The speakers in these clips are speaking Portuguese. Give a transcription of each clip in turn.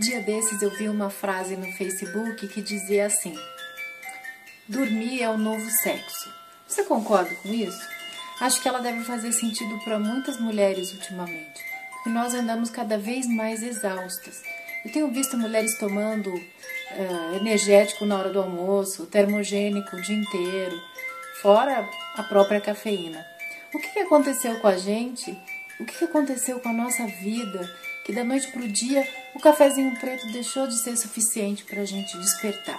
Dia desses eu vi uma frase no Facebook que dizia assim: Dormir é o novo sexo. Você concorda com isso? Acho que ela deve fazer sentido para muitas mulheres ultimamente, porque nós andamos cada vez mais exaustas. Eu tenho visto mulheres tomando uh, energético na hora do almoço, termogênico o dia inteiro, fora a própria cafeína. O que, aconteceu com a gente? O que, aconteceu com a nossa vida? Que da noite para o dia o cafezinho preto deixou de ser suficiente para a gente despertar.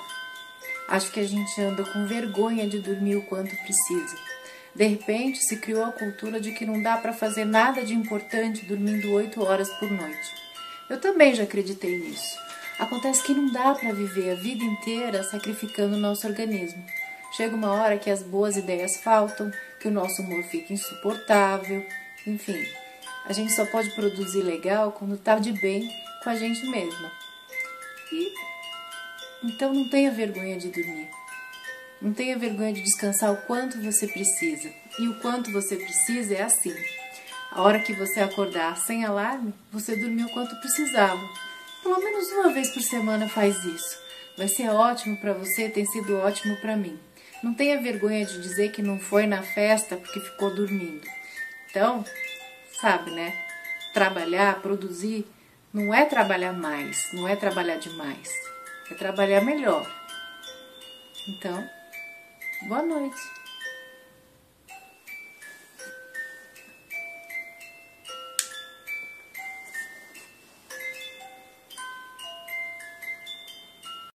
Acho que a gente anda com vergonha de dormir o quanto precisa. De repente, se criou a cultura de que não dá para fazer nada de importante dormindo oito horas por noite. Eu também já acreditei nisso. Acontece que não dá para viver a vida inteira sacrificando o nosso organismo. Chega uma hora que as boas ideias faltam, que o nosso humor fica insuportável, enfim. A gente só pode produzir legal quando tá de bem com a gente mesma. E então não tenha vergonha de dormir. Não tenha vergonha de descansar o quanto você precisa. E o quanto você precisa é assim. A hora que você acordar sem alarme, você dormiu o quanto precisava. Pelo menos uma vez por semana faz isso. Vai ser ótimo para você, tem sido ótimo para mim. Não tenha vergonha de dizer que não foi na festa porque ficou dormindo. Então, sabe, né? Trabalhar, produzir, não é trabalhar mais, não é trabalhar demais é trabalhar melhor. Então, boa noite.